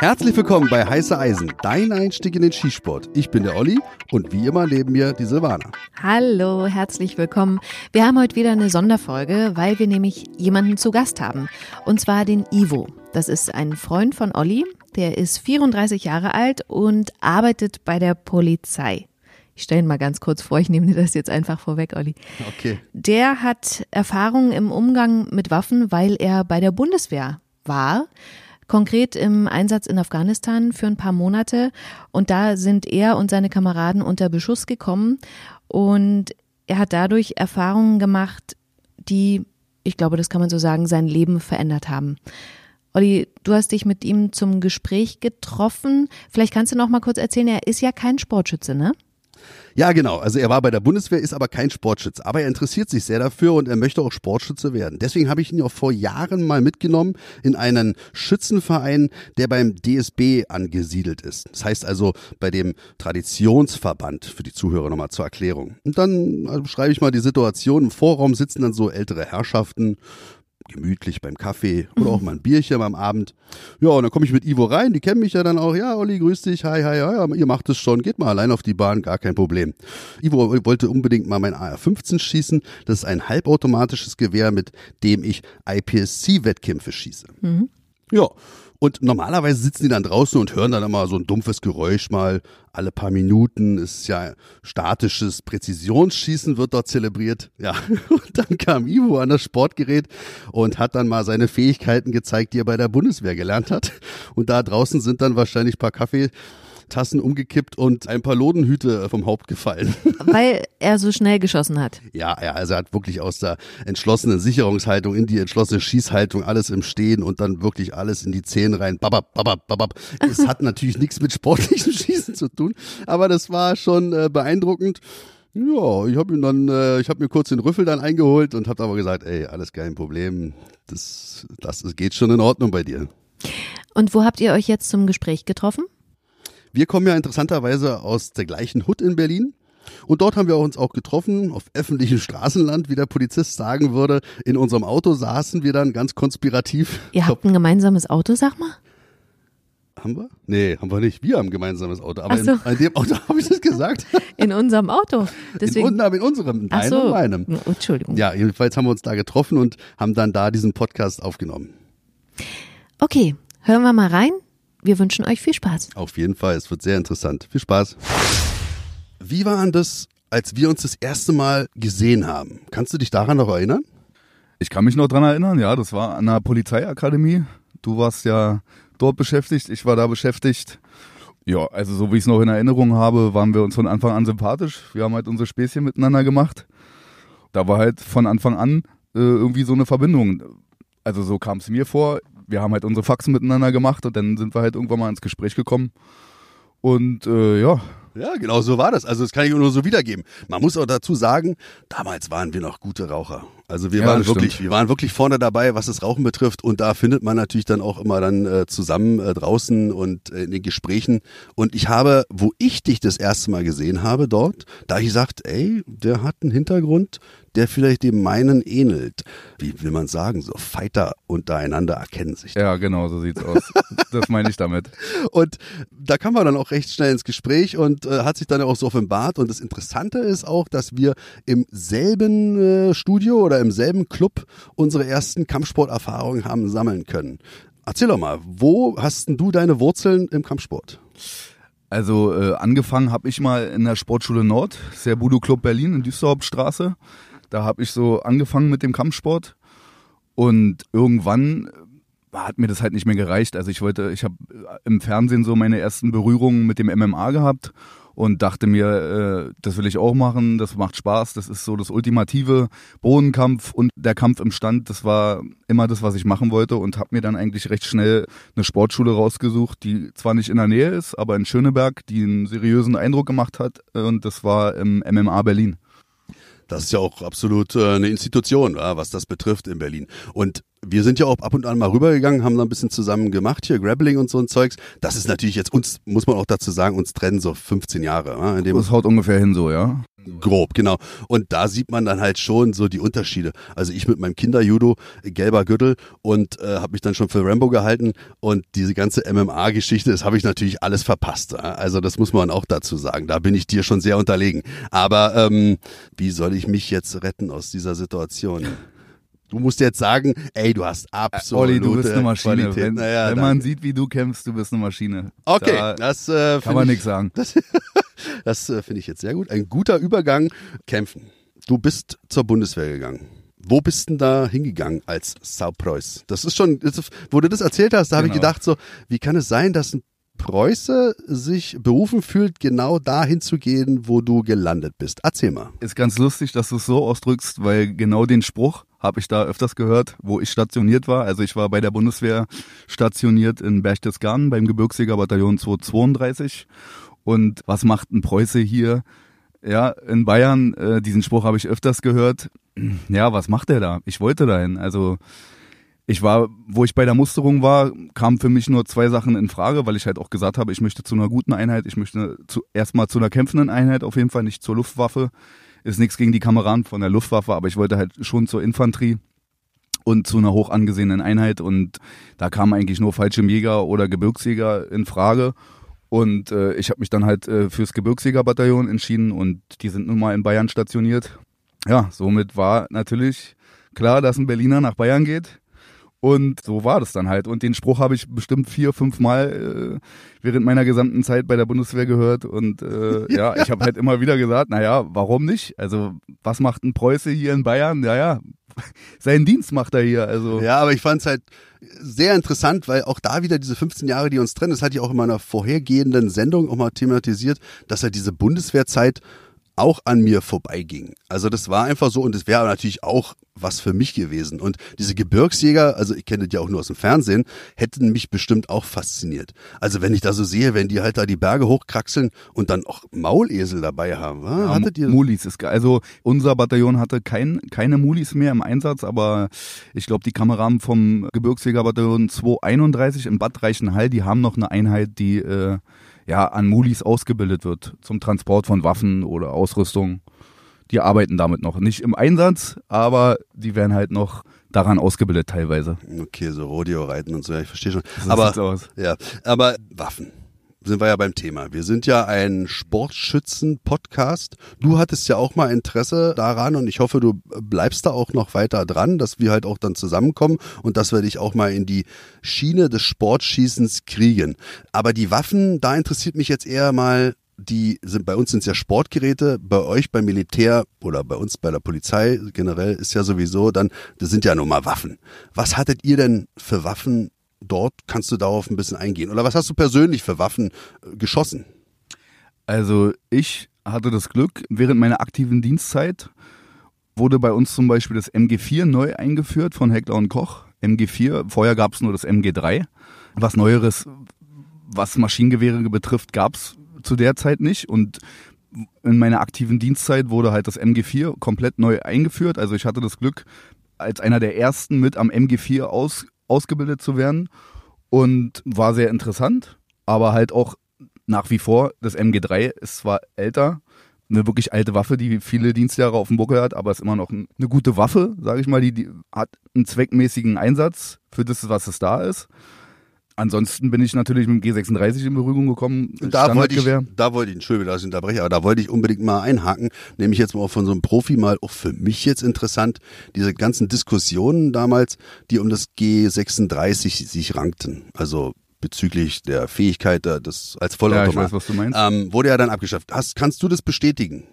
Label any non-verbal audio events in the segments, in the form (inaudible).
Herzlich willkommen bei Heiße Eisen, dein Einstieg in den Skisport. Ich bin der Olli und wie immer neben mir die Silvana. Hallo, herzlich willkommen. Wir haben heute wieder eine Sonderfolge, weil wir nämlich jemanden zu Gast haben. Und zwar den Ivo. Das ist ein Freund von Olli. Der ist 34 Jahre alt und arbeitet bei der Polizei. Ich stelle ihn mal ganz kurz vor, ich nehme dir das jetzt einfach vorweg, Olli. Okay. Der hat Erfahrung im Umgang mit Waffen, weil er bei der Bundeswehr war konkret im Einsatz in Afghanistan für ein paar Monate. Und da sind er und seine Kameraden unter Beschuss gekommen. Und er hat dadurch Erfahrungen gemacht, die, ich glaube, das kann man so sagen, sein Leben verändert haben. Olli, du hast dich mit ihm zum Gespräch getroffen. Vielleicht kannst du noch mal kurz erzählen, er ist ja kein Sportschütze, ne? Ja, genau. Also er war bei der Bundeswehr, ist aber kein Sportschütze. Aber er interessiert sich sehr dafür und er möchte auch Sportschütze werden. Deswegen habe ich ihn auch vor Jahren mal mitgenommen in einen Schützenverein, der beim DSB angesiedelt ist. Das heißt also bei dem Traditionsverband für die Zuhörer nochmal zur Erklärung. Und dann also schreibe ich mal die Situation. Im Vorraum sitzen dann so ältere Herrschaften, gemütlich beim Kaffee oder auch mal ein Bierchen am Abend. Ja, und dann komme ich mit Ivo rein, die kennen mich ja dann auch. Ja, Olli, grüß dich, hi, hi, ja, ihr macht es schon, geht mal allein auf die Bahn, gar kein Problem. Ivo wollte unbedingt mal mein AR-15 schießen. Das ist ein halbautomatisches Gewehr, mit dem ich IPSC-Wettkämpfe schieße. Mhm. Ja, und normalerweise sitzen die dann draußen und hören dann immer so ein dumpfes Geräusch mal alle paar Minuten. Ist ja statisches Präzisionsschießen wird dort zelebriert. Ja, (laughs) und dann kam Ivo an das Sportgerät und hat dann mal seine Fähigkeiten gezeigt, die er bei der Bundeswehr gelernt hat. Und da draußen sind dann wahrscheinlich paar Kaffee Tassen umgekippt und ein paar Lodenhüte vom Haupt gefallen. (laughs) Weil er so schnell geschossen hat. Ja, ja, also er hat wirklich aus der entschlossenen Sicherungshaltung in die entschlossene Schießhaltung alles im Stehen und dann wirklich alles in die Zehen rein. Babab, babab, babab. Es (laughs) hat natürlich nichts mit sportlichem (laughs) Schießen zu tun, aber das war schon äh, beeindruckend. Ja, ich habe ihm dann, äh, ich habe mir kurz den Rüffel dann eingeholt und habe aber gesagt, ey, alles kein Problem, das, das geht schon in Ordnung bei dir. Und wo habt ihr euch jetzt zum Gespräch getroffen? Wir kommen ja interessanterweise aus der gleichen Hut in Berlin. Und dort haben wir uns auch getroffen, auf öffentlichem Straßenland, wie der Polizist sagen würde. In unserem Auto saßen wir dann ganz konspirativ. Ihr habt ein gemeinsames Auto, sag mal? Haben wir? Nee, haben wir nicht. Wir haben ein gemeinsames Auto. Aber so. in, in, dem Auto (laughs) habe ich das gesagt. In unserem Auto. Deswegen. In, in unserem, Ach so. und meinem. Entschuldigung. Ja, jedenfalls haben wir uns da getroffen und haben dann da diesen Podcast aufgenommen. Okay, hören wir mal rein wir wünschen euch viel Spaß. Auf jeden Fall, es wird sehr interessant. Viel Spaß. Wie war das, als wir uns das erste Mal gesehen haben? Kannst du dich daran noch erinnern? Ich kann mich noch daran erinnern, ja, das war an der Polizeiakademie. Du warst ja dort beschäftigt, ich war da beschäftigt. Ja, also so wie ich es noch in Erinnerung habe, waren wir uns von Anfang an sympathisch. Wir haben halt unsere Späßchen miteinander gemacht. Da war halt von Anfang an äh, irgendwie so eine Verbindung. Also so kam es mir vor wir haben halt unsere Faxen miteinander gemacht und dann sind wir halt irgendwann mal ins Gespräch gekommen. Und äh, ja. Ja, genau so war das. Also das kann ich nur so wiedergeben. Man muss auch dazu sagen, damals waren wir noch gute Raucher. Also wir ja, waren wirklich, stimmt. wir waren wirklich vorne dabei, was das Rauchen betrifft. Und da findet man natürlich dann auch immer dann äh, zusammen äh, draußen und äh, in den Gesprächen. Und ich habe, wo ich dich das erste Mal gesehen habe dort, da ich gesagt, ey, der hat einen Hintergrund, der vielleicht dem meinen ähnelt. Wie will man sagen, so Fighter untereinander erkennen sich. Ja, genau, so sieht's aus. (laughs) das meine ich damit. Und da kam man dann auch recht schnell ins Gespräch und äh, hat sich dann auch so offenbart. Und das Interessante ist auch, dass wir im selben äh, Studio oder im selben Club unsere ersten Kampfsporterfahrungen haben sammeln können. Erzähl doch mal, wo hast denn du deine Wurzeln im Kampfsport? Also äh, angefangen habe ich mal in der Sportschule Nord, Serbudo Club Berlin in Düsseldorfstraße. Da habe ich so angefangen mit dem Kampfsport und irgendwann äh, hat mir das halt nicht mehr gereicht. Also ich wollte, ich habe äh, im Fernsehen so meine ersten Berührungen mit dem MMA gehabt und dachte mir, äh, das will ich auch machen, das macht Spaß, das ist so das ultimative Bodenkampf und der Kampf im Stand, das war immer das, was ich machen wollte und habe mir dann eigentlich recht schnell eine Sportschule rausgesucht, die zwar nicht in der Nähe ist, aber in Schöneberg, die einen seriösen Eindruck gemacht hat und das war im MMA Berlin. Das ist ja auch absolut äh, eine Institution, was das betrifft in Berlin. Und wir sind ja auch ab und an mal rübergegangen, haben da ein bisschen zusammen gemacht hier, Grappling und so ein Zeugs. Das ist natürlich jetzt uns, muss man auch dazu sagen, uns trennen so 15 Jahre. Dem das haut ungefähr hin so, ja. Grob, genau. Und da sieht man dann halt schon so die Unterschiede. Also ich mit meinem Kinderjudo, gelber Gürtel und äh, habe mich dann schon für Rambo gehalten und diese ganze MMA-Geschichte, das habe ich natürlich alles verpasst. Also das muss man auch dazu sagen. Da bin ich dir schon sehr unterlegen. Aber ähm, wie soll ich mich jetzt retten aus dieser Situation? Du musst jetzt sagen, ey, du hast absolut Olli, du bist eine Maschine. Qualität. Wenn, naja, wenn man sieht, wie du kämpfst, du bist eine Maschine. Okay, Da das äh, kann man nichts sagen. Das, (laughs) das äh, finde ich jetzt sehr gut. Ein guter Übergang. Kämpfen. Du bist zur Bundeswehr gegangen. Wo bist denn da hingegangen als Saupreuß? Das ist schon, wo du das erzählt hast, da habe ich Genau. gedacht so, wie kann es sein, dass ein Preuße sich berufen fühlt, genau dahin zu gehen, wo du gelandet bist? Erzähl mal. Ist ganz lustig, dass du es so ausdrückst, weil genau den Spruch habe ich da öfters gehört, wo ich stationiert war. Also ich war bei der Bundeswehr stationiert in Berchtesgaden beim Gebirgsjägerbataillon 232. Und was macht ein Preuße hier? Ja, in Bayern, äh, diesen Spruch habe ich öfters gehört. Ja, was macht der da? Ich wollte dahin. Also ich war, wo ich bei der Musterung war, kamen für mich nur zwei Sachen in Frage, weil ich halt auch gesagt habe, ich möchte zu einer guten Einheit, ich möchte zu, erstmal zu einer kämpfenden Einheit, auf jeden Fall nicht zur Luftwaffe. Ist nichts gegen die Kameraden von der Luftwaffe, aber ich wollte halt schon zur Infanterie und zu einer hoch angesehenen Einheit und da kamen eigentlich nur Fallschirmjäger oder Gebirgsjäger in Frage. Und äh, ich habe mich dann halt äh, fürs Gebirgsjägerbataillon entschieden und die sind nun mal in Bayern stationiert. Ja, somit war natürlich klar, dass ein Berliner nach Bayern geht. Und so war das dann halt. Und den Spruch habe ich bestimmt vier, fünf Mal äh, während meiner gesamten Zeit bei der Bundeswehr gehört. Und äh, (laughs) ja, ich habe halt immer wieder gesagt, naja, warum nicht? Also was macht ein Preuße hier in Bayern? Naja, (laughs) seinen Dienst macht er hier. Also Ja, aber ich fand es halt sehr interessant, weil auch da wieder diese 15 Jahre, die uns trennen, das hatte ich auch in meiner vorhergehenden Sendung auch mal thematisiert, dass halt diese Bundeswehrzeit auch an mir vorbeiging. Also das war einfach so und es wäre natürlich auch was für mich gewesen. Und diese Gebirgsjäger, also ich kenne die ja auch nur aus dem Fernsehen, hätten mich bestimmt auch fasziniert. Also wenn ich da so sehe, wenn die halt da die Berge hochkraxeln und dann auch Maulesel dabei haben. wa? Ja, Hattet ihr Mulis ist geil. Also unser Bataillon hatte kein, keine Mulis mehr im Einsatz, aber ich glaube, die Kameraden vom Gebirgsjägerbataillon 231 in Bad Reichenhall, die haben noch eine Einheit, die äh, ja an Mulis ausgebildet wird zum Transport von Waffen oder Ausrüstung. Die arbeiten damit noch. Nicht im Einsatz, aber die werden halt noch daran ausgebildet teilweise. Okay, so Rodeo reiten und so, ja, ich verstehe schon. So aber. Ja, aber Waffen. Sind wir ja beim Thema. Wir sind ja ein Sportschützen-Podcast. Du hattest ja auch mal Interesse daran und ich hoffe, du bleibst da auch noch weiter dran, dass wir halt auch dann zusammenkommen und dass wir dich auch mal in die Schiene des Sportschießens kriegen. Aber die Waffen, da interessiert mich jetzt eher mal, die sind bei uns sind es ja Sportgeräte, bei euch beim Militär oder bei uns bei der Polizei generell ist ja sowieso dann, das sind ja nun mal Waffen. Was hattet ihr denn für Waffen dort? Kannst du darauf ein bisschen eingehen? Oder was hast du persönlich für Waffen äh, geschossen? Also ich hatte das Glück, während meiner aktiven Dienstzeit wurde bei uns zum Beispiel das MG4 neu eingeführt von Heckler und Koch. MG4, vorher gab es nur das MG3. Was Neueres, was Maschinengewehre betrifft, gab es zu der Zeit nicht. Und in meiner aktiven Dienstzeit wurde halt das MG4 komplett neu eingeführt. Also ich hatte das Glück, als einer der ersten mit am MG4 aus, ausgebildet zu werden und war sehr interessant, aber halt auch nach wie vor, das MG3 ist zwar älter, eine wirklich alte Waffe, die viele Dienstjahre auf dem Buckel hat, aber ist immer noch ein- eine gute Waffe, sage ich mal, die, die hat einen zweckmäßigen Einsatz für das, was es da ist. Ansonsten bin ich natürlich mit dem G36 in Berührung gekommen. Da wollte ich, da wollte ich, Entschuldigung, dass ich unterbreche, aber da wollte ich unbedingt mal einhaken, nämlich jetzt mal auch von so einem Profi mal, auch für mich jetzt interessant, diese ganzen Diskussionen damals, die um das G36 sich rankten, also bezüglich der Fähigkeit äh, des als Ja, ich Vollautomat, weiß, was du meinst. ähm, wurde ja dann abgeschafft. Hast, kannst du das bestätigen?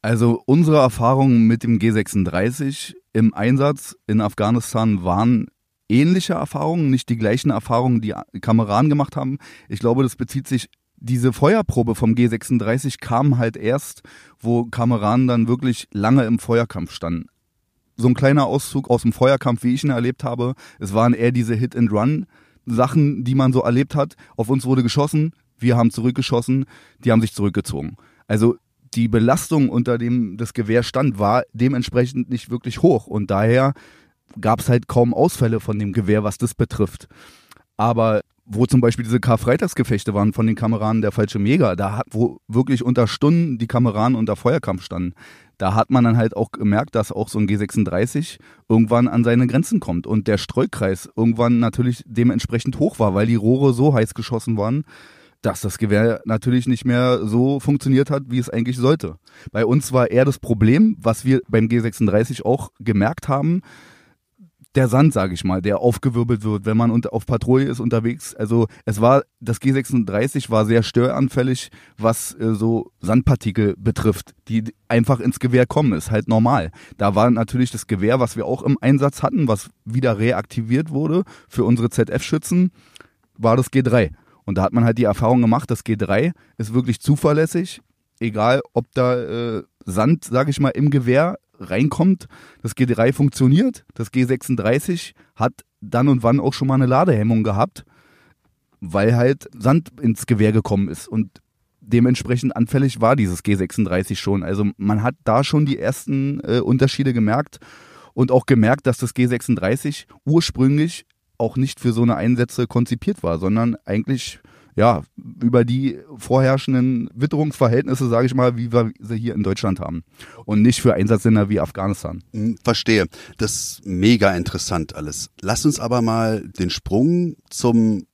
Also unsere Erfahrungen mit dem G36 im Einsatz in Afghanistan waren ähnliche Erfahrungen, nicht die gleichen Erfahrungen, die Kameraden gemacht haben. Ich glaube, das bezieht sich, diese Feuerprobe vom G36 kam halt erst, wo Kameraden dann wirklich lange im Feuerkampf standen. So ein kleiner Auszug aus dem Feuerkampf, wie ich ihn erlebt habe. Es waren eher diese Hit-and-Run-Sachen, die man so erlebt hat. Auf uns wurde geschossen, wir haben zurückgeschossen, die haben sich zurückgezogen. Also die Belastung, unter dem das Gewehr stand, war dementsprechend nicht wirklich hoch. Und daher gab es halt kaum Ausfälle von dem Gewehr, was das betrifft. Aber wo zum Beispiel diese Karfreitagsgefechte waren von den Kameraden der falsche Mega, da hat, wo wirklich unter Stunden die Kameraden unter Feuerkampf standen, da hat man dann halt auch gemerkt, dass auch so ein G36 irgendwann an seine Grenzen kommt und der Streukreis irgendwann natürlich dementsprechend hoch war, weil die Rohre so heiß geschossen waren, dass das Gewehr natürlich nicht mehr so funktioniert hat, wie es eigentlich sollte. Bei uns war eher das Problem, was wir beim G36 auch gemerkt haben, der Sand, sage ich mal, der aufgewirbelt wird, wenn man auf Patrouille ist unterwegs. Also es war, das G36 war sehr störanfällig, was äh, so Sandpartikel betrifft, die einfach ins Gewehr kommen, ist halt normal. Da war natürlich das Gewehr, was wir auch im Einsatz hatten, was wieder reaktiviert wurde für unsere ZF-Schützen, war das G3. Und da hat man halt die Erfahrung gemacht, das G3 ist wirklich zuverlässig, egal ob da äh, Sand, sage ich mal, im Gewehr reinkommt. Das G3 funktioniert. Das G36 hat dann und wann auch schon mal eine Ladehemmung gehabt, weil halt Sand ins Gewehr gekommen ist. Und dementsprechend anfällig war dieses G36 schon. Also man hat da schon die ersten äh, Unterschiede gemerkt und auch gemerkt, dass das G36 ursprünglich auch nicht für so eine Einsätze konzipiert war, sondern eigentlich ja, über die vorherrschenden Witterungsverhältnisse, sage ich mal, wie wir sie hier in Deutschland haben. Und nicht für Einsatzländer wie Afghanistan. Hm, verstehe. Das ist mega interessant alles. Lass uns aber mal den Sprung zum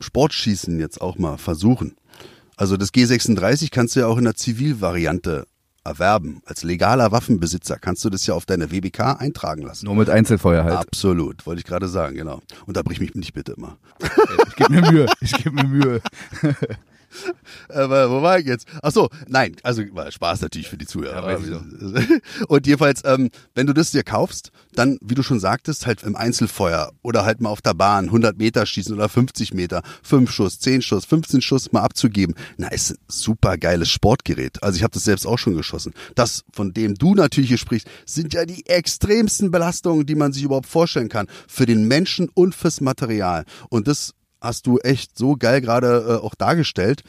Sportschießen jetzt auch mal versuchen. Also das G36 kannst du ja auch in der Zivilvariante erwerben. Als legaler Waffenbesitzer kannst du das ja auf deine WBK eintragen lassen. Nur mit Einzelfeuer halt. Absolut, wollte ich gerade sagen, genau. Unterbrich mich nicht bitte immer. Ich gebe mir Mühe, ich gebe mir Mühe. (laughs) (laughs) Aber wo war ich jetzt? Ach so, nein, also Spaß natürlich für die Zuhörer. Ja, (laughs) und jedenfalls, ähm, wenn du das dir kaufst, dann, wie du schon sagtest, halt im Einzelfeuer oder halt mal auf der Bahn 100 Meter schießen oder 50 Meter, 5 Schuss, 10 Schuss, 15 Schuss mal abzugeben. Na, ist ein super geiles Sportgerät. Also ich habe das selbst auch schon geschossen. Das, von dem du natürlich hier sprichst, sind ja die extremsten Belastungen, die man sich überhaupt vorstellen kann. Für den Menschen und fürs Material. Und das hast du echt so geil gerade äh, auch dargestellt.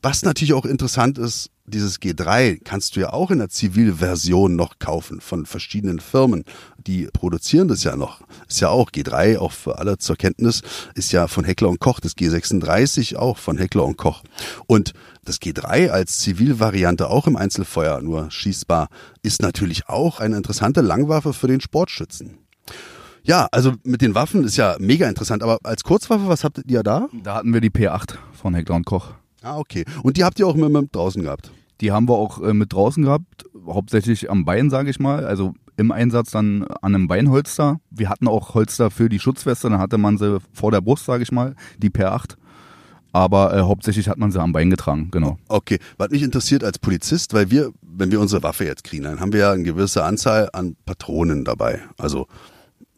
Was natürlich auch interessant ist, dieses G3 kannst du ja auch in der Zivilversion noch kaufen von verschiedenen Firmen. Die produzieren das ja noch. Ist ja auch G3, auch für alle zur Kenntnis, ist ja von Heckler und Koch. Das G36 auch von Heckler und Koch. Und das G3 als Zivilvariante auch im Einzelfeuer nur schießbar ist natürlich auch eine interessante Langwaffe für den Sportschützen. Ja, also mit den Waffen ist ja mega interessant, aber als Kurzwaffe, was habt ihr da? Da hatten wir die P8 von Heckler und Koch. Ah, okay. Und die habt ihr auch mit, mit draußen gehabt? Die haben wir auch äh, mit draußen gehabt, hauptsächlich am Bein, sage ich mal. Also im Einsatz dann an einem Beinholster. Wir hatten auch Holster für die Schutzweste, dann hatte man sie vor der Brust, sage ich mal, die P8. Aber äh, hauptsächlich hat man sie am Bein getragen, genau. Okay, was mich interessiert als Polizist, weil wir, wenn wir unsere Waffe jetzt kriegen, dann haben wir ja eine gewisse Anzahl an Patronen dabei. Also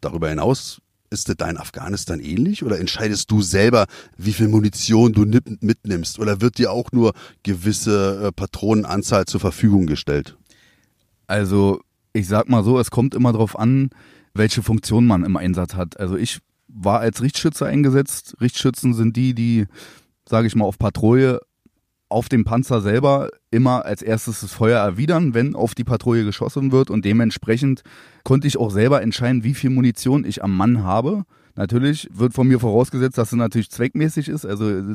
Darüber hinaus ist es da in Afghanistan ähnlich oder entscheidest du selber, wie viel Munition du mitnimmst oder wird dir auch nur gewisse äh, Patronenanzahl zur Verfügung gestellt? Also ich sag mal so, es kommt immer darauf an, welche Funktion man im Einsatz hat. Also ich war als Richtschütze eingesetzt. Richtschützen sind die, die, sage ich mal, auf Patrouille auf dem Panzer selber immer als erstes das Feuer erwidern, wenn auf die Patrouille geschossen wird und dementsprechend konnte ich auch selber entscheiden, wie viel Munition ich am Mann habe. Natürlich wird von mir vorausgesetzt, dass es natürlich zweckmäßig ist. Also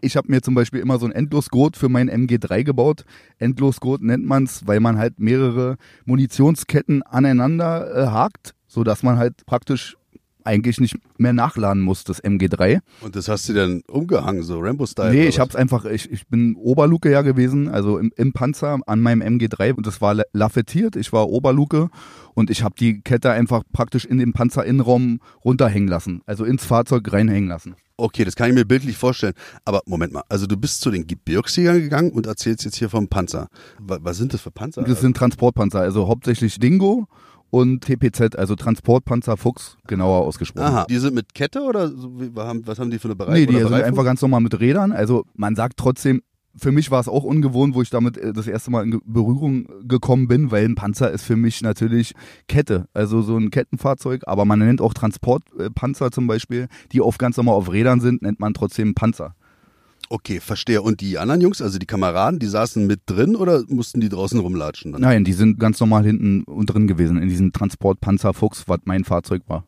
ich habe mir zum Beispiel immer so ein Endlosgurt für meinen MG3 gebaut. Endlosgurt nennt man es, weil man halt mehrere Munitionsketten aneinander äh, hakt, sodass man halt praktisch eigentlich nicht mehr nachladen muss, das MG3. Und das hast du dann umgehangen, so Rambo-Style? Nee, ich hab's einfach, ich, ich bin Oberluke ja gewesen, also im, im Panzer an meinem MG3 und das war lafettiert, ich war Oberluke und ich habe die Kette einfach praktisch in den Panzerinnenraum runterhängen lassen, also ins Fahrzeug reinhängen lassen. Okay, das kann ich mir bildlich vorstellen. Aber Moment mal, also du bist zu den Gebirgsjägern gegangen und erzählst jetzt hier vom Panzer. Was, was sind das für Panzer? Das sind Transportpanzer, also hauptsächlich Dingo und TPZ, also Transportpanzer Fuchs, genauer ausgesprochen. Aha, die sind mit Kette oder so, was haben die für eine Bereich? Nee, die sind einfach ganz normal mit Rädern. Also man sagt trotzdem, für mich war es auch ungewohnt, wo ich damit äh, das erste Mal in Berührung gekommen bin, weil ein Panzer ist für mich natürlich Kette, also so ein Kettenfahrzeug, aber man nennt auch Transportpanzer zum Beispiel, die auf ganz normal auf Rädern sind, nennt man trotzdem Panzer. Okay, verstehe. Und die anderen Jungs, also die Kameraden, die saßen mit drin oder mussten die draußen rumlatschen? Dann? Nein, die sind ganz normal hinten und drin gewesen, in diesem Transportpanzer Fuchs, was mein Fahrzeug war.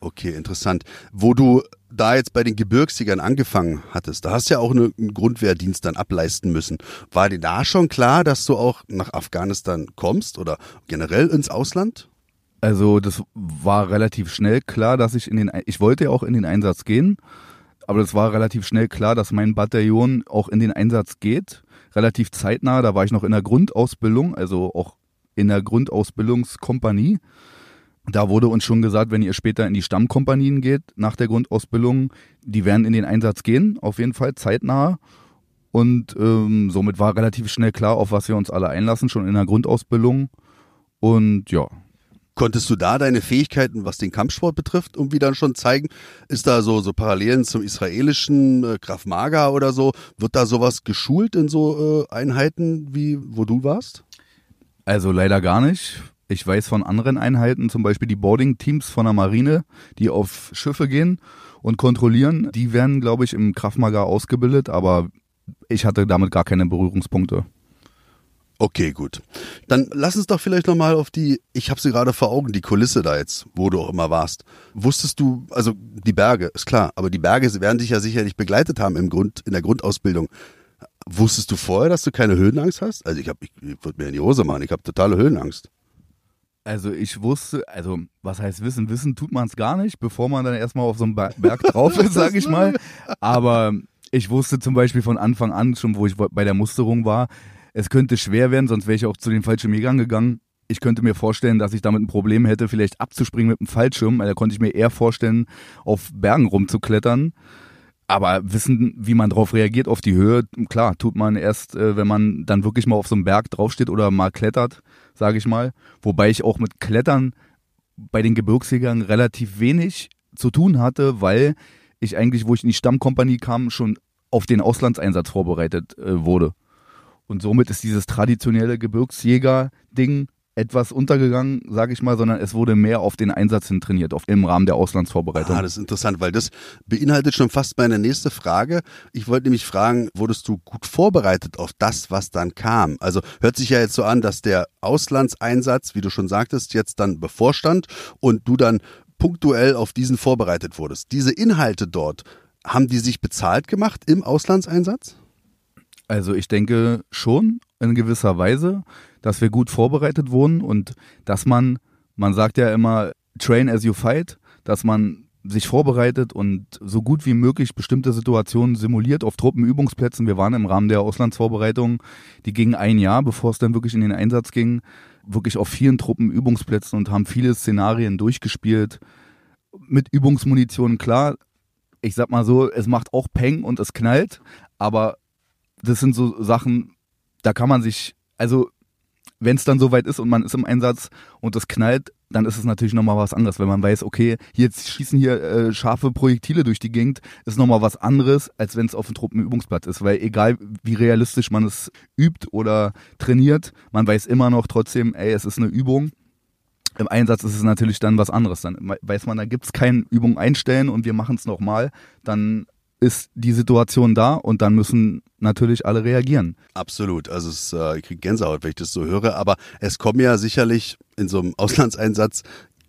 Okay, interessant. Wo du da jetzt bei den Gebirgsjägern angefangen hattest, da hast du ja auch eine, einen Grundwehrdienst dann ableisten müssen. War dir da schon klar, dass du auch nach Afghanistan kommst oder generell ins Ausland? Also das war relativ schnell klar, dass ich in den, ich wollte ja auch in den Einsatz gehen, aber das war relativ schnell klar, dass mein Bataillon auch in den Einsatz geht. Relativ zeitnah, da war ich noch in der Grundausbildung, also auch in der Grundausbildungskompanie. Da wurde uns schon gesagt, wenn ihr später in die Stammkompanien geht, nach der Grundausbildung, die werden in den Einsatz gehen, auf jeden Fall zeitnah. Und ähm, somit war relativ schnell klar, auf was wir uns alle einlassen, schon in der Grundausbildung. Und ja. Konntest du da deine Fähigkeiten, was den Kampfsport betrifft, irgendwie dann schon zeigen? Ist da so, so Parallelen zum israelischen äh, Graf Maga oder so? Wird da sowas geschult in so äh, Einheiten, wie wo du warst? Also leider gar nicht. Ich weiß von anderen Einheiten, zum Beispiel die Boarding-Teams von der Marine, die auf Schiffe gehen und kontrollieren. Die werden, glaube ich, im Kraftmager ausgebildet, aber ich hatte damit gar keine Berührungspunkte. Okay, gut. Dann lass uns doch vielleicht nochmal auf die, ich habe sie gerade vor Augen, die Kulisse da jetzt, wo du auch immer warst. Wusstest du, also die Berge, ist klar, aber die Berge werden dich ja sicherlich begleitet haben im Grund, in der Grundausbildung. Wusstest du vorher, dass du keine Höhenangst hast? Also ich, hab, ich, ich würde mir in die Hose machen, ich habe totale Höhenangst. Also ich wusste, also was heißt Wissen? Wissen tut man es gar nicht, bevor man dann erstmal auf so einem Berg (laughs) drauf ist, sag ich mal. Aber ich wusste zum Beispiel von Anfang an, schon wo ich bei der Musterung war, es könnte schwer werden, sonst wäre ich auch zu den Fallschirmjägern gegangen. Ich könnte mir vorstellen, dass ich damit ein Problem hätte, vielleicht abzuspringen mit dem Fallschirm. Da konnte ich mir eher vorstellen, auf Bergen rumzuklettern. Aber wissen, wie man darauf reagiert, auf die Höhe, klar, tut man erst, äh, wenn man dann wirklich mal auf so einem Berg draufsteht oder mal klettert, sage ich mal. Wobei ich auch mit Klettern bei den Gebirgsjägern relativ wenig zu tun hatte, weil ich eigentlich, wo ich in die Stammkompanie kam, schon auf den Auslandseinsatz vorbereitet äh, wurde. Und somit ist dieses traditionelle Gebirgsjäger-Ding etwas untergegangen, sage ich mal, sondern es wurde mehr auf den Einsatz hin trainiert, auf, im Rahmen der Auslandsvorbereitung. Ah, das ist interessant, weil das beinhaltet schon fast meine nächste Frage. Ich wollte nämlich fragen, wurdest du gut vorbereitet auf das, was dann kam? Also hört sich ja jetzt so an, dass der Auslandseinsatz, wie du schon sagtest, jetzt dann bevorstand und du dann punktuell auf diesen vorbereitet wurdest. Diese Inhalte dort, haben die sich bezahlt gemacht im Auslandseinsatz? Also ich denke schon in gewisser Weise dass wir gut vorbereitet wurden und dass man, man sagt ja immer, train as you fight, dass man sich vorbereitet und so gut wie möglich bestimmte Situationen simuliert auf Truppenübungsplätzen. Wir waren im Rahmen der Auslandsvorbereitung, die ging ein Jahr, bevor es dann wirklich in den Einsatz ging, wirklich auf vielen Truppenübungsplätzen und haben viele Szenarien durchgespielt. Mit Übungsmunition, klar, ich sag mal so, es macht auch Peng und es knallt, aber das sind so Sachen, da kann man sich, also wenn es dann soweit ist und man ist im Einsatz und es knallt, dann ist es natürlich nochmal was anderes. Wenn man weiß, okay, hier schießen hier äh, scharfe Projektile durch die Gegend, ist nochmal was anderes, als wenn es auf dem Truppenübungsplatz ist. Weil egal wie realistisch man es übt oder trainiert, man weiß immer noch trotzdem, ey, es ist eine Übung. Im Einsatz ist es natürlich dann was anderes. Dann weiß man, da gibt es keine Übung einstellen und wir machen es nochmal. Dann ist die Situation da und dann müssen natürlich alle reagieren. Absolut. Also es, äh, ich kriege Gänsehaut, wenn ich das so höre. Aber es kommen ja sicherlich in so einem (laughs) Auslandseinsatz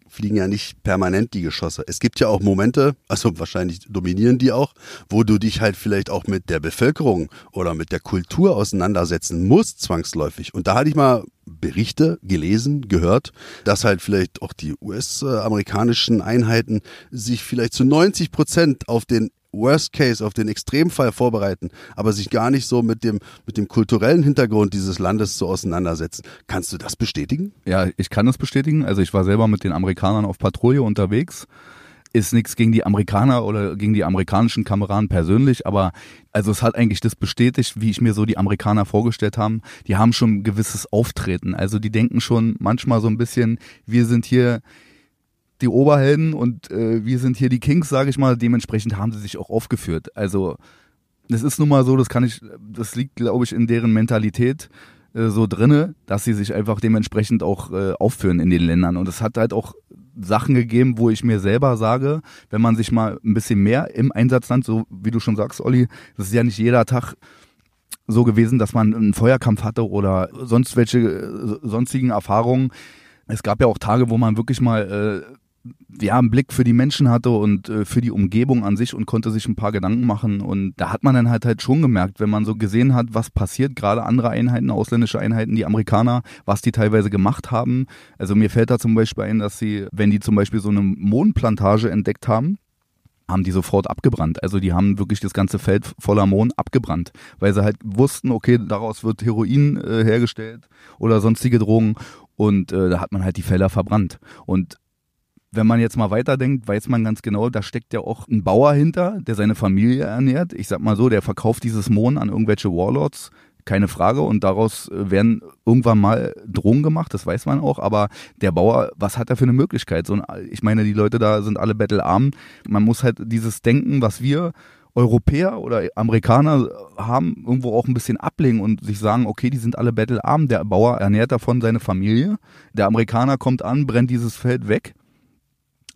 fliegen ja nicht permanent die Geschosse. Es gibt ja auch Momente, also wahrscheinlich dominieren die auch, wo du dich halt vielleicht auch mit der Bevölkerung oder mit der Kultur auseinandersetzen musst, zwangsläufig. Und da hatte ich mal Berichte gelesen, gehört, dass halt vielleicht auch die US-amerikanischen Einheiten sich vielleicht zu 90 Prozent auf den Worst Case, auf den Extremfall vorbereiten, aber sich gar nicht so mit dem, mit dem kulturellen Hintergrund dieses Landes so auseinandersetzen. Kannst du das bestätigen? Ja, ich kann das bestätigen. Also ich war selber mit den Amerikanern auf Patrouille unterwegs. Ist nichts gegen die Amerikaner oder gegen die amerikanischen Kameraden persönlich, aber also es hat eigentlich das bestätigt, wie ich mir so die Amerikaner vorgestellt haben. Die haben schon ein gewisses Auftreten. Also die denken schon manchmal so ein bisschen, wir sind hier die Oberhelden und äh, wir sind hier die Kings, sage ich mal. Dementsprechend haben sie sich auch aufgeführt. Also das ist nun mal so, das kann ich, das liegt, glaube ich, in deren Mentalität äh, so drinne, dass sie sich einfach dementsprechend auch äh, aufführen in den Ländern. Und es hat halt auch Sachen gegeben, wo ich mir selber sage, wenn man sich mal ein bisschen mehr im Einsatzland, so wie du schon sagst, Olli, das ist ja nicht jeder Tag so gewesen, dass man einen Feuerkampf hatte oder sonst welche äh, sonstigen Erfahrungen. Es gab ja auch Tage, wo man wirklich mal äh, ja, einen Blick für die Menschen hatte und äh, für die Umgebung an sich und konnte sich ein paar Gedanken machen. Und da hat man dann halt halt schon gemerkt, wenn man so gesehen hat, was passiert, gerade andere Einheiten, ausländische Einheiten, die Amerikaner, was die teilweise gemacht haben. Also mir fällt da zum Beispiel ein, dass sie, wenn die zum Beispiel so eine Mondplantage entdeckt haben, haben die sofort abgebrannt. Also die haben wirklich das ganze Feld voller Mohn abgebrannt, weil sie halt wussten, okay, daraus wird Heroin äh, hergestellt oder sonstige Drogen und äh, da hat man halt die Felder verbrannt. Und wenn man jetzt mal weiterdenkt, weiß man ganz genau, da steckt ja auch ein Bauer hinter, der seine Familie ernährt. Ich sag mal so, der verkauft dieses Mohn an irgendwelche Warlords, keine Frage. Und daraus äh, werden irgendwann mal Drogen gemacht, das weiß man auch. Aber der Bauer, was hat er für eine Möglichkeit? So, ich meine, die Leute da sind alle battlearm. Man muss halt dieses Denken, was wir Europäer oder Amerikaner haben, irgendwo auch ein bisschen ablegen und sich sagen, okay, die sind alle battlearm. Der Bauer ernährt davon seine Familie. Der Amerikaner kommt an, brennt dieses Feld weg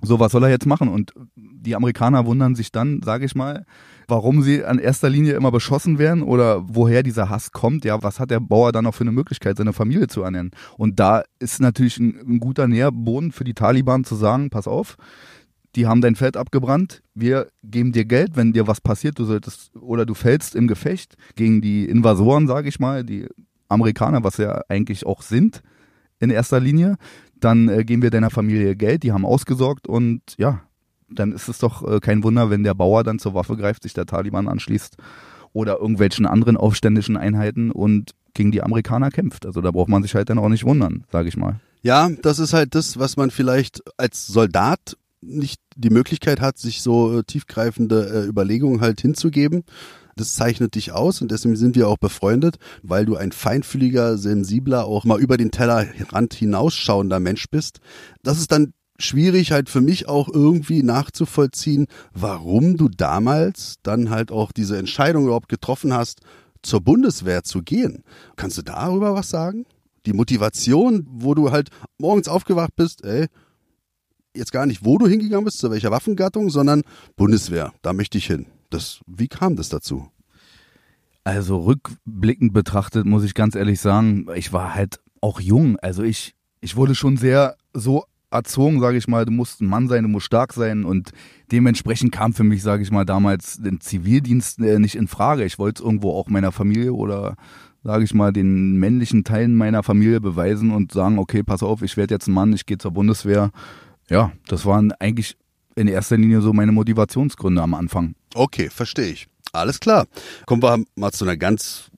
so, was soll er jetzt machen? Und die Amerikaner wundern sich dann, sage ich mal, warum sie an erster Linie immer beschossen werden oder woher dieser Hass kommt. Ja, was hat der Bauer dann noch für eine Möglichkeit, seine Familie zu ernähren? Und da ist natürlich ein, ein guter Nährboden für die Taliban zu sagen, pass auf, die haben dein Feld abgebrannt, wir geben dir Geld, wenn dir was passiert, du solltest oder du fällst im Gefecht gegen die Invasoren, sage ich mal, die Amerikaner, was ja eigentlich auch sind in erster Linie dann äh, geben wir deiner Familie Geld, die haben ausgesorgt und ja, dann ist es doch äh, kein Wunder, wenn der Bauer dann zur Waffe greift, sich der Taliban anschließt oder irgendwelchen anderen aufständischen Einheiten und gegen die Amerikaner kämpft. Also da braucht man sich halt dann auch nicht wundern, sage ich mal. Ja, das ist halt das, was man vielleicht als Soldat nicht die Möglichkeit hat, sich so äh, tiefgreifende äh, Überlegungen halt hinzugeben das zeichnet dich aus und deswegen sind wir auch befreundet, weil du ein feinfühliger, sensibler, auch mal über den Tellerrand hinausschauender Mensch bist. Das ist dann schwierig halt für mich auch irgendwie nachzuvollziehen, warum du damals dann halt auch diese Entscheidung überhaupt getroffen hast, zur Bundeswehr zu gehen. Kannst du darüber was sagen? Die Motivation, wo du halt morgens aufgewacht bist, ey, jetzt gar nicht, wo du hingegangen bist, zu welcher Waffengattung, sondern Bundeswehr, da möchte ich hin. Das, wie kam das dazu? Also rückblickend betrachtet muss ich ganz ehrlich sagen, ich war halt auch jung. Also ich, ich wurde schon sehr so erzogen, sage ich mal, du musst ein Mann sein, du musst stark sein und dementsprechend kam für mich, sage ich mal, damals den Zivildienst äh, nicht in Frage. Ich wollte es irgendwo auch meiner Familie oder sage ich mal, den männlichen Teilen meiner Familie beweisen und sagen, okay, pass auf, ich werde jetzt ein Mann, ich gehe zur Bundeswehr. Ja, das waren eigentlich in erster Linie so meine Motivationsgründe am Anfang. Okay, verstehe ich. Alles klar. Kommen wir mal zu einer ganz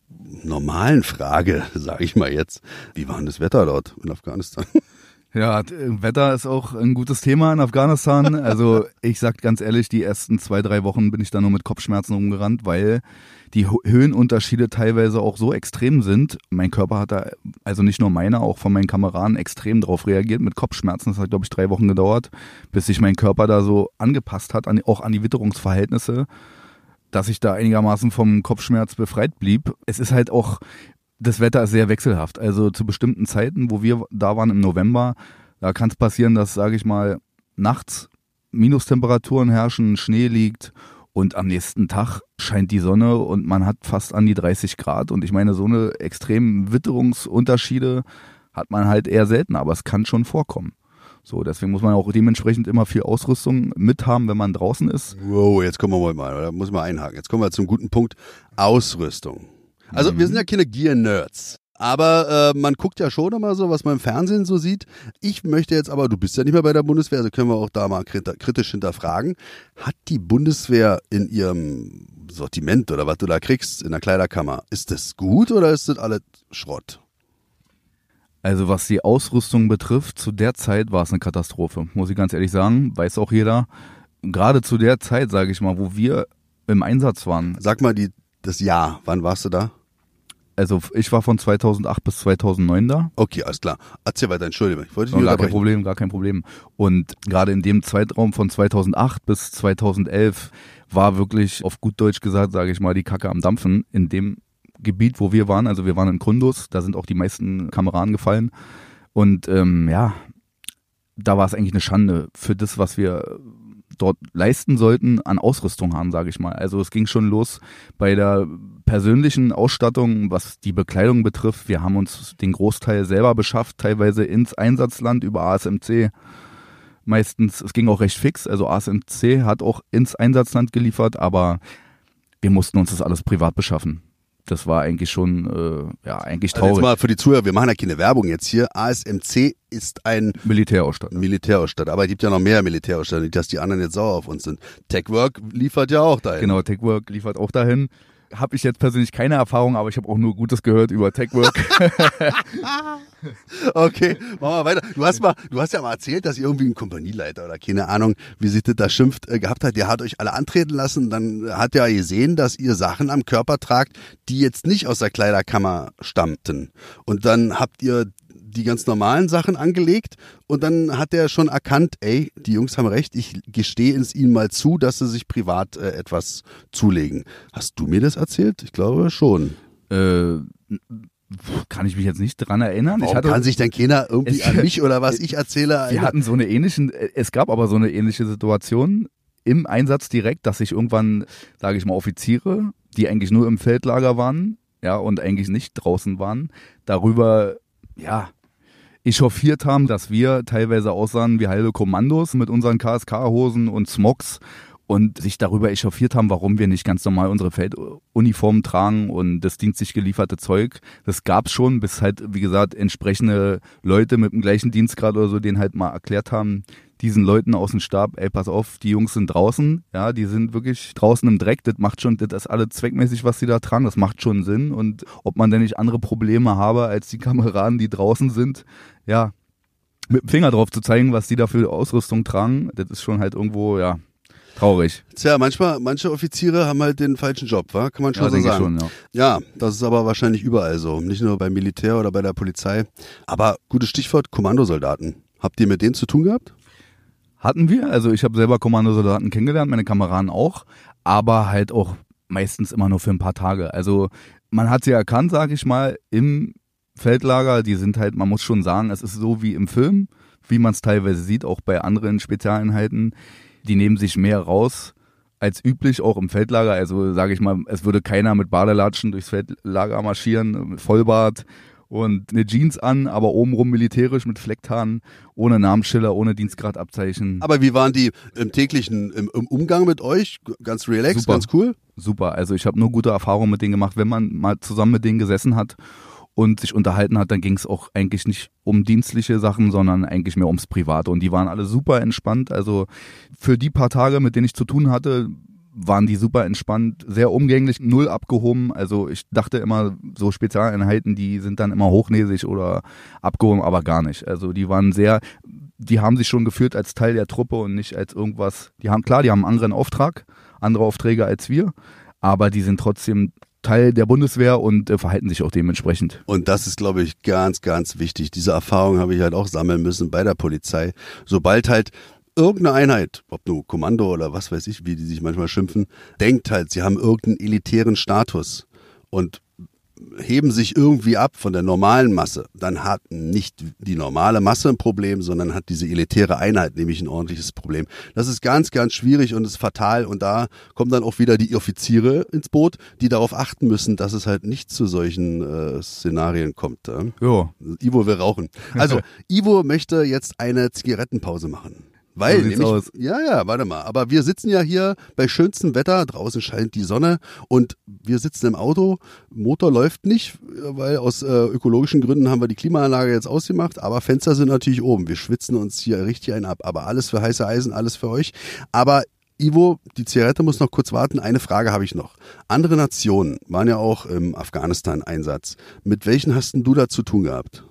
normalen Frage, (laughs) sage ich mal jetzt. Wie war denn das Wetter dort in Afghanistan? (laughs) Ja, Wetter ist auch ein gutes Thema in Afghanistan. (laughs) Also ich sag ganz ehrlich, die ersten zwei, drei Wochen bin ich da nur mit Kopfschmerzen rumgerannt, weil die Höhenunterschiede teilweise auch so extrem sind. Mein Körper hat da, also nicht nur meiner, auch von meinen Kameraden extrem drauf reagiert mit Kopfschmerzen. Das hat, glaube ich, drei Wochen gedauert, bis sich mein Körper da so angepasst hat, an, auch an die Witterungsverhältnisse dass ich da einigermaßen vom Kopfschmerz befreit blieb. Es ist halt auch das Wetter ist sehr wechselhaft. Also zu bestimmten Zeiten, wo wir da waren im November, da kann es passieren, dass, sage ich mal, nachts Minustemperaturen herrschen, Schnee liegt und am nächsten Tag scheint die Sonne und man hat fast an die 30 Grad. Und ich meine, so eine extremen Witterungsunterschiede hat man halt eher selten, aber es kann schon vorkommen. So, deswegen muss man auch dementsprechend immer viel Ausrüstung mithaben, wenn man draußen ist. Wow, jetzt kommen wir mal, da muss man einhaken. Jetzt kommen wir zum guten Punkt. Ausrüstung. Also mhm. wir sind ja keine Gear-Nerds. Aber äh, man guckt ja schon immer so, was man im Fernsehen so sieht. Ich möchte jetzt aber, du bist ja nicht mehr bei der Bundeswehr, also können wir auch da mal kritisch hinterfragen. Hat die Bundeswehr in ihrem Sortiment oder was du da kriegst in der Kleiderkammer, ist das gut oder ist das alles Schrott? Also was die Ausrüstung betrifft, zu der Zeit war es eine Katastrophe, muss ich ganz ehrlich sagen. Weiß auch jeder. Gerade zu der Zeit, sage ich mal, wo wir im Einsatz waren. Sag mal die, das Jahr, wann warst du da? Also ich war von 2008 bis 2009 da. Okay, alles klar. Erzähl weiter, Entschuldigung. Ich wollte dich gar kein Problem, gar kein Problem. Und gerade in dem Zeitraum von 2008 bis 2011 war wirklich auf gut Deutsch gesagt, sage ich mal, die Kacke am Dampfen in dem Gebiet, wo wir waren. Also wir waren in Kundus, da sind auch die meisten Kameraden gefallen. Und ähm, ja, da war es eigentlich eine Schande für das, was wir dort leisten sollten, an Ausrüstung haben, sage ich mal. Also es ging schon los bei der persönlichen Ausstattung, was die Bekleidung betrifft. Wir haben uns den Großteil selber beschafft, teilweise ins Einsatzland über ASMC. Meistens, es ging auch recht fix, also ASMC hat auch ins Einsatzland geliefert, aber wir mussten uns das alles privat beschaffen das war eigentlich schon, äh, ja, eigentlich traurig. Also jetzt mal für die Zuhörer, wir machen ja keine Werbung jetzt hier. ASMC ist ein Militärausstatter. Militärausstatter. Aber es gibt ja noch mehr Militärausstatter, nicht, dass die anderen jetzt sauer auf uns sind. TechWork liefert ja auch dahin. Genau, TechWork liefert auch dahin habe ich jetzt persönlich keine Erfahrung, aber ich habe auch nur Gutes gehört über Techwork. (laughs) okay, machen wir weiter. Du hast mal, du hast ja mal erzählt, dass ihr irgendwie einen Kompanieleiter oder keine Ahnung, wie sich das da schimpft, äh, gehabt hat. Der hat euch alle antreten lassen. Dann hat er gesehen, dass ihr Sachen am Körper tragt, die jetzt nicht aus der Kleiderkammer stammten. Und dann habt ihr die ganz normalen Sachen angelegt und dann hat er schon erkannt, ey, die Jungs haben recht, ich gestehe es ihnen mal zu, dass sie sich privat äh, etwas zulegen. Hast du mir das erzählt? Ich glaube schon. Äh, kann ich mich jetzt nicht dran erinnern. Hatte, kann sich denn keiner irgendwie an mich oder was ich erzähle? Wir hatten so eine ähnliche, es gab aber so eine ähnliche Situation im Einsatz direkt, dass sich irgendwann, sage ich mal, Offiziere, die eigentlich nur im Feldlager waren, ja, und eigentlich nicht draußen waren, darüber, ja, echauffiert haben, dass wir teilweise aussahen wie halbe Kommandos mit unseren KSK-Hosen und Smogs und sich darüber echauffiert haben, warum wir nicht ganz normal unsere Felduniformen tragen und das dienstlich gelieferte Zeug. Das gab's schon, bis halt, wie gesagt, entsprechende Leute mit dem gleichen Dienstgrad oder so, denen halt mal erklärt haben, diesen Leuten aus dem Stab, ey, pass auf, die Jungs sind draußen, ja, die sind wirklich draußen im Dreck, das macht schon, das ist alles zweckmäßig, was sie da tragen, das macht schon Sinn und ob man denn nicht andere Probleme habe als die Kameraden, die draußen sind, ja, mit dem Finger drauf zu zeigen, was die da für Ausrüstung tragen, das ist schon halt irgendwo, ja, traurig. Tja, manchmal, manche Offiziere haben halt den falschen Job, wa? Kann man schon ja, so sagen. Schon, ja. ja, das ist aber wahrscheinlich überall so. Nicht nur beim Militär oder bei der Polizei. Aber gutes Stichwort, Kommandosoldaten. Habt ihr mit denen zu tun gehabt? Hatten wir. Also ich habe selber Kommandosoldaten kennengelernt, meine Kameraden auch, aber halt auch meistens immer nur für ein paar Tage. Also man hat sie erkannt, sage ich mal, im Feldlager. Die sind halt, man muss schon sagen, es ist so wie im Film, wie man es teilweise sieht, auch bei anderen Spezialeinheiten. Die nehmen sich mehr raus als üblich, auch im Feldlager. Also sage ich mal, es würde keiner mit Badelatschen durchs Feldlager marschieren, Vollbart und eine Jeans an, aber obenrum militärisch mit Flecktarn, ohne Namensschiller, ohne Dienstgradabzeichen. Aber wie waren die im täglichen im, im Umgang mit euch? Ganz relaxed, Super. ganz cool? Super, also ich habe nur gute Erfahrungen mit denen gemacht, wenn man mal zusammen mit denen gesessen hat und sich unterhalten hat, dann ging es auch eigentlich nicht um dienstliche Sachen, sondern eigentlich mehr ums Private. Und die waren alle super entspannt. Also für die paar Tage, mit denen ich zu tun hatte, waren die super entspannt, sehr umgänglich, null abgehoben. Also ich dachte immer, so Spezialeinheiten, die sind dann immer hochnäsig oder abgehoben, aber gar nicht. Also die waren sehr, die haben sich schon geführt als Teil der Truppe und nicht als irgendwas. Die haben, klar, die haben einen anderen Auftrag, andere Aufträge als wir, aber die sind trotzdem Teil der Bundeswehr und äh, verhalten sich auch dementsprechend. Und das ist, glaube ich, ganz, ganz wichtig. Diese Erfahrung habe ich halt auch sammeln müssen bei der Polizei. Sobald halt irgendeine Einheit, ob nur Kommando oder was weiß ich, wie die sich manchmal schimpfen, denkt halt, sie haben irgendeinen elitären Status und heben sich irgendwie ab von der normalen Masse, dann hat nicht die normale Masse ein Problem, sondern hat diese elitäre Einheit nämlich ein ordentliches Problem. Das ist ganz, ganz schwierig und ist fatal und da kommen dann auch wieder die Offiziere ins Boot, die darauf achten müssen, dass es halt nicht zu solchen äh, Szenarien kommt. Äh? Ja. Ivo will rauchen. Also, (laughs) Ivo möchte jetzt eine Zigarettenpause machen. Weil, so nämlich, aus. ja, ja, warte mal. Aber wir sitzen ja hier bei schönstem Wetter, draußen scheint die Sonne und wir sitzen im Auto. Motor läuft nicht, weil aus äh, ökologischen Gründen haben wir die Klimaanlage jetzt ausgemacht, aber Fenster sind natürlich oben. Wir schwitzen uns hier richtig ein ab. Aber alles für heiße Eisen, alles für euch. Aber Ivo, die Zigarette muss noch kurz warten. Eine Frage habe ich noch. Andere Nationen waren ja auch im Afghanistan-Einsatz. Mit welchen hast du da zu tun gehabt?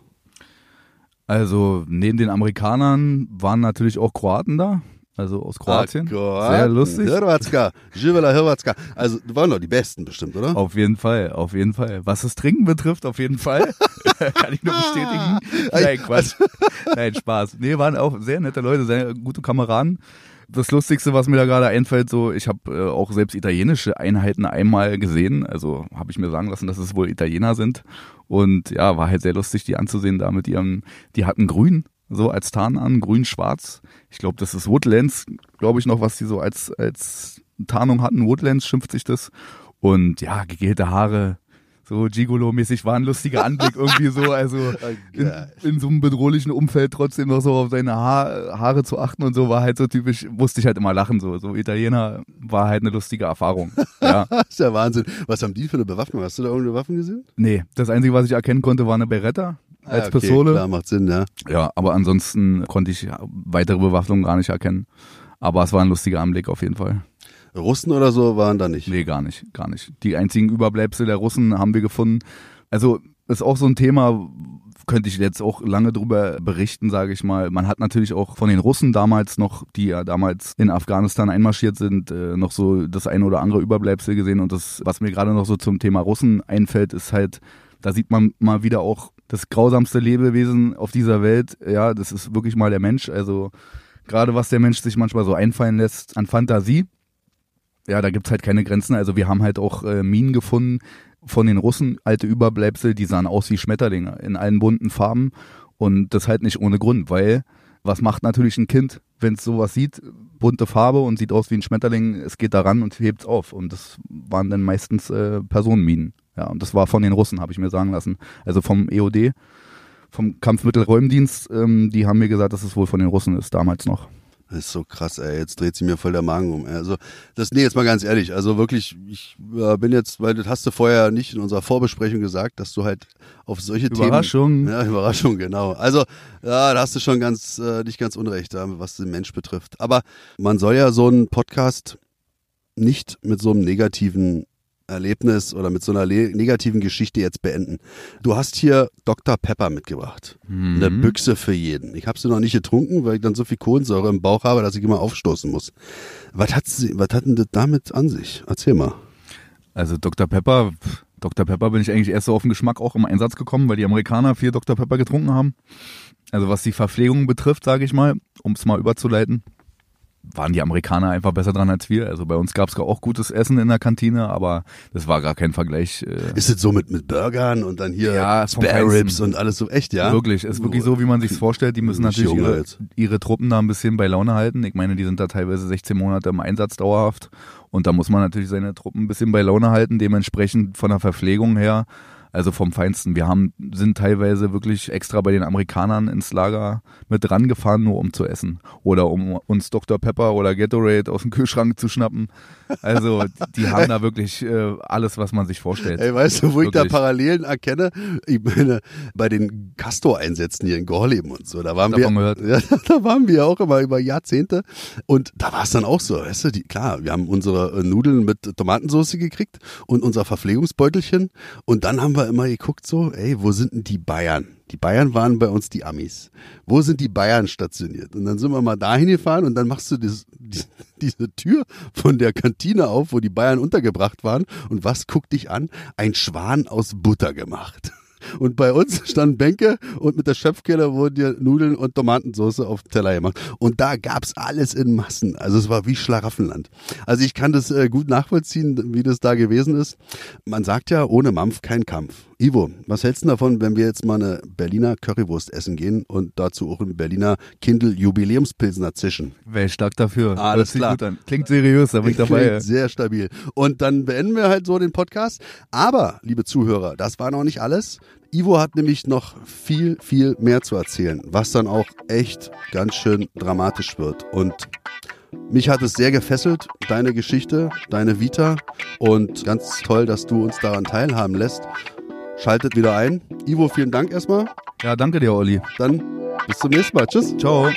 Also neben den Amerikanern waren natürlich auch Kroaten da. Also aus Kroatien. Ah, Sehr lustig. Hrvatska, Živela Hrvatska. Also waren doch die Besten bestimmt, oder? Auf jeden Fall, auf jeden Fall. Was das Trinken betrifft, auf jeden Fall. (laughs) (laughs) Kann ich nur bestätigen. Nein, Quatsch. Nein, Spaß. Nee, waren auch sehr nette Leute, sehr gute Kameraden das Lustigste, was mir da gerade einfällt, so ich habe äh, auch selbst italienische Einheiten einmal gesehen. Also habe ich mir sagen lassen, dass es wohl Italiener sind. Und ja, war halt sehr lustig, die anzusehen da mit ihrem, die hatten grün, so als Tarn an, grün-schwarz. Ich glaube, das ist Woodlands, glaube ich noch, was die so als, als Tarnung hatten. Woodlands schimpft sich das. Und ja, gegelte Haare, So Gigolo-mäßig war ein lustiger Anblick irgendwie so, also (laughs) in, in, so einem bedrohlichen Umfeld trotzdem noch so auf seine Haar, Haare zu achten und so war halt so typisch, musste ich halt immer lachen so. So Italiener war halt eine lustige Erfahrung. (laughs) Ja. das ist ja Wahnsinn. Was haben die für eine Bewaffnung? Hast du da irgendeine Waffen gesehen? Nee, das Einzige, was ich erkennen konnte, war eine Beretta als ah, okay, Pistole. Klar, macht Sinn, ja. Ja, aber ansonsten konnte ich weitere Bewaffnung gar nicht erkennen. Aber es war ein lustiger Anblick auf jeden Fall. Russen oder so waren da nicht? Nee, gar nicht, gar nicht. Die einzigen Überbleibsel der Russen haben wir gefunden. Also ist auch so ein Thema, könnte ich jetzt auch lange drüber berichten, sage ich mal. Man hat natürlich auch von den Russen damals noch, die ja damals in Afghanistan einmarschiert sind, äh, noch so das eine oder andere Überbleibsel gesehen. Und das, was mir gerade noch so zum Thema Russen einfällt, ist halt, da sieht man mal wieder auch das grausamste Lebewesen auf dieser Welt. Ja, das ist wirklich mal der Mensch. Also gerade was der Mensch sich manchmal so einfallen lässt an Fantasie ja, da gibt's halt keine Grenzen. Also wir haben halt auch äh, Minen gefunden von den Russen, alte Überbleibsel, die sahen aus wie Schmetterlinge in allen bunten Farben. Und das halt nicht ohne Grund, weil was macht natürlich ein Kind, wenn es sowas sieht, bunte Farbe und sieht aus wie ein Schmetterling, es geht daran und hebt's auf. Und das waren dann meistens äh, Personenminen. Ja, und das war von den Russen, habe ich mir sagen lassen. Also vom EOD, vom Kampfmittelräumdienst, ähm, die haben mir gesagt, dass es wohl von den Russen ist, damals noch. Das ist so krass, ey. Jetzt dreht sie mir voll der Magen um. Also, das, nee, jetzt mal ganz ehrlich. Also wirklich, ich äh, bin jetzt, weil das hast du vorher nicht in unserer Vorbesprechung gesagt, dass du halt auf solche Überraschung. Themen. Ja, Überraschung, genau. Also, ja, da hast du schon ganz, äh, nicht ganz unrecht, was den Mensch betrifft. Aber man soll ja so einen Podcast nicht mit so einem negativen Erlebnis oder mit so einer negativen Geschichte jetzt beenden. Du hast hier Dr. Pepper mitgebracht. Mhm. Eine Büchse für jeden. Ich habe sie noch nicht getrunken, weil ich dann so viel Kohlensäure im Bauch habe, dass ich immer aufstoßen muss. Was hat, sie, was hat denn das damit an sich? Erzähl mal. Also Dr. Pepper, Dr. Pepper bin ich eigentlich erst so auf den Geschmack auch im Einsatz gekommen, weil die Amerikaner viel Dr. Pepper getrunken haben. Also was die Verpflegung betrifft, sage ich mal, um es mal überzuleiten waren die Amerikaner einfach besser dran als wir. Also bei uns gab es auch gutes Essen in der Kantine, aber das war gar kein Vergleich. Äh ist es so mit, mit Burgern und dann hier ja, Spare Ribs und alles so echt, ja? Wirklich, ist wirklich so, wie man sich vorstellt. Die müssen natürlich ihre, ihre Truppen da ein bisschen bei Laune halten. Ich meine, die sind da teilweise 16 Monate im Einsatz dauerhaft und da muss man natürlich seine Truppen ein bisschen bei Laune halten. Dementsprechend von der Verpflegung her also vom Feinsten. Wir haben, sind teilweise wirklich extra bei den Amerikanern ins Lager mit dran gefahren, nur um zu essen. Oder um uns Dr. Pepper oder Gatorade aus dem Kühlschrank zu schnappen. Also die haben da wirklich äh, alles, was man sich vorstellt. Ey, weißt du, wo wirklich. ich da Parallelen erkenne? Ich meine, bei den Castor-Einsätzen hier in Gorleben und so, da waren Davon wir, gehört. (laughs) Ja, da waren wir auch immer über Jahrzehnte. Und da war es dann auch so, weißt du, die, klar, wir haben unsere Nudeln mit Tomatensauce gekriegt und unser Verpflegungsbeutelchen. Und dann haben wir wir immer geguckt so, ey, wo sind denn die Bayern? Die Bayern waren bei uns die Amis. Wo sind die Bayern stationiert? Und dann sind wir mal dahin gefahren und dann machst du das, die, (laughs) diese Tür von der Kantine auf, wo die Bayern untergebracht waren. Und was guckt dich an? Ein Schwan aus Butter gemacht. Und bei uns (laughs) standen Bänke und mit der Schöpfkeller wurden dir Nudeln und Tomatensauce auf den Teller gemacht. Und da gab's alles in Massen. Also es war wie Schlaraffenland. Also ich kann das äh, gut nachvollziehen, wie das da gewesen ist. Man sagt ja, ohne Mampf kein Kampf. Ivo, was hältst du davon, wenn wir jetzt mal eine Berliner Currywurst essen gehen und dazu auch einen Berliner Kindle Jubiläumspilsner zischen? Wäre stark dafür. Alles klar. Klingt seriös, da bin ich dabei. Klingt sehr stabil. Und dann beenden wir halt so den Podcast. Aber, liebe Zuhörer, das war noch nicht alles. Ivo hat nämlich noch viel, viel mehr zu erzählen, was dann auch echt ganz schön dramatisch wird. Und mich hat es sehr gefesselt, deine Geschichte, deine Vita und ganz toll, dass du uns daran teilhaben lässt. Schaltet wieder ein. Ivo, vielen Dank erstmal. Ja, danke dir, Olli. Dann bis zum nächsten Mal. Tschüss. Ciao.